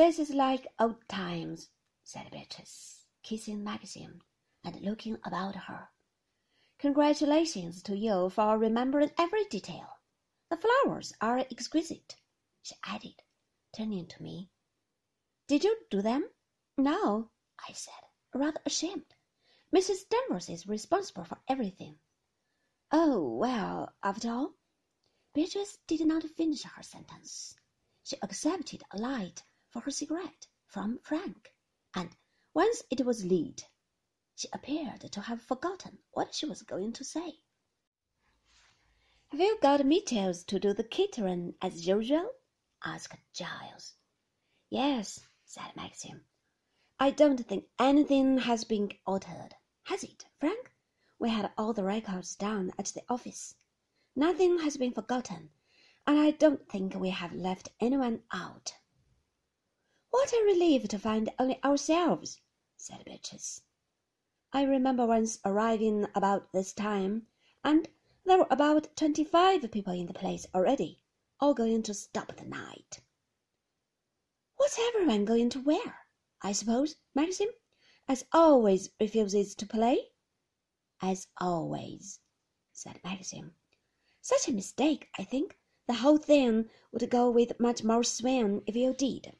This is like old times, said Beatrice, kissing Maxim and looking about her. Congratulations to you for remembering every detail. The flowers are exquisite, she added, turning to me. Did you do them? No, I said, rather ashamed. Mrs. Danvers is responsible for everything. Oh, well, after all, Beatrice did not finish her sentence. She accepted a light for her cigarette from Frank, and once it was lit, she appeared to have forgotten what she was going to say. Have you got Mitchell's to do the catering as usual? asked Giles. Yes, said Maxim. I don't think anything has been altered, has it, Frank? We had all the records down at the office. Nothing has been forgotten, and I don't think we have left anyone out. What a relief to find only ourselves, said Beatrice. I remember once arriving about this time, and there were about twenty-five people in the place already, all going to stop the night. What's everyone going to wear? I suppose Maxim, as always, refuses to play? As always, said Maxim. Such a mistake, I think. The whole thing would go with much more swing if you did.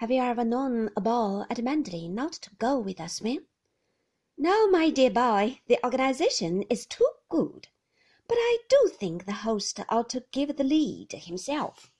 Have you ever known a ball at Manderley not to go with us, swing? No, my dear boy, the organization is too good. But I do think the host ought to give the lead himself.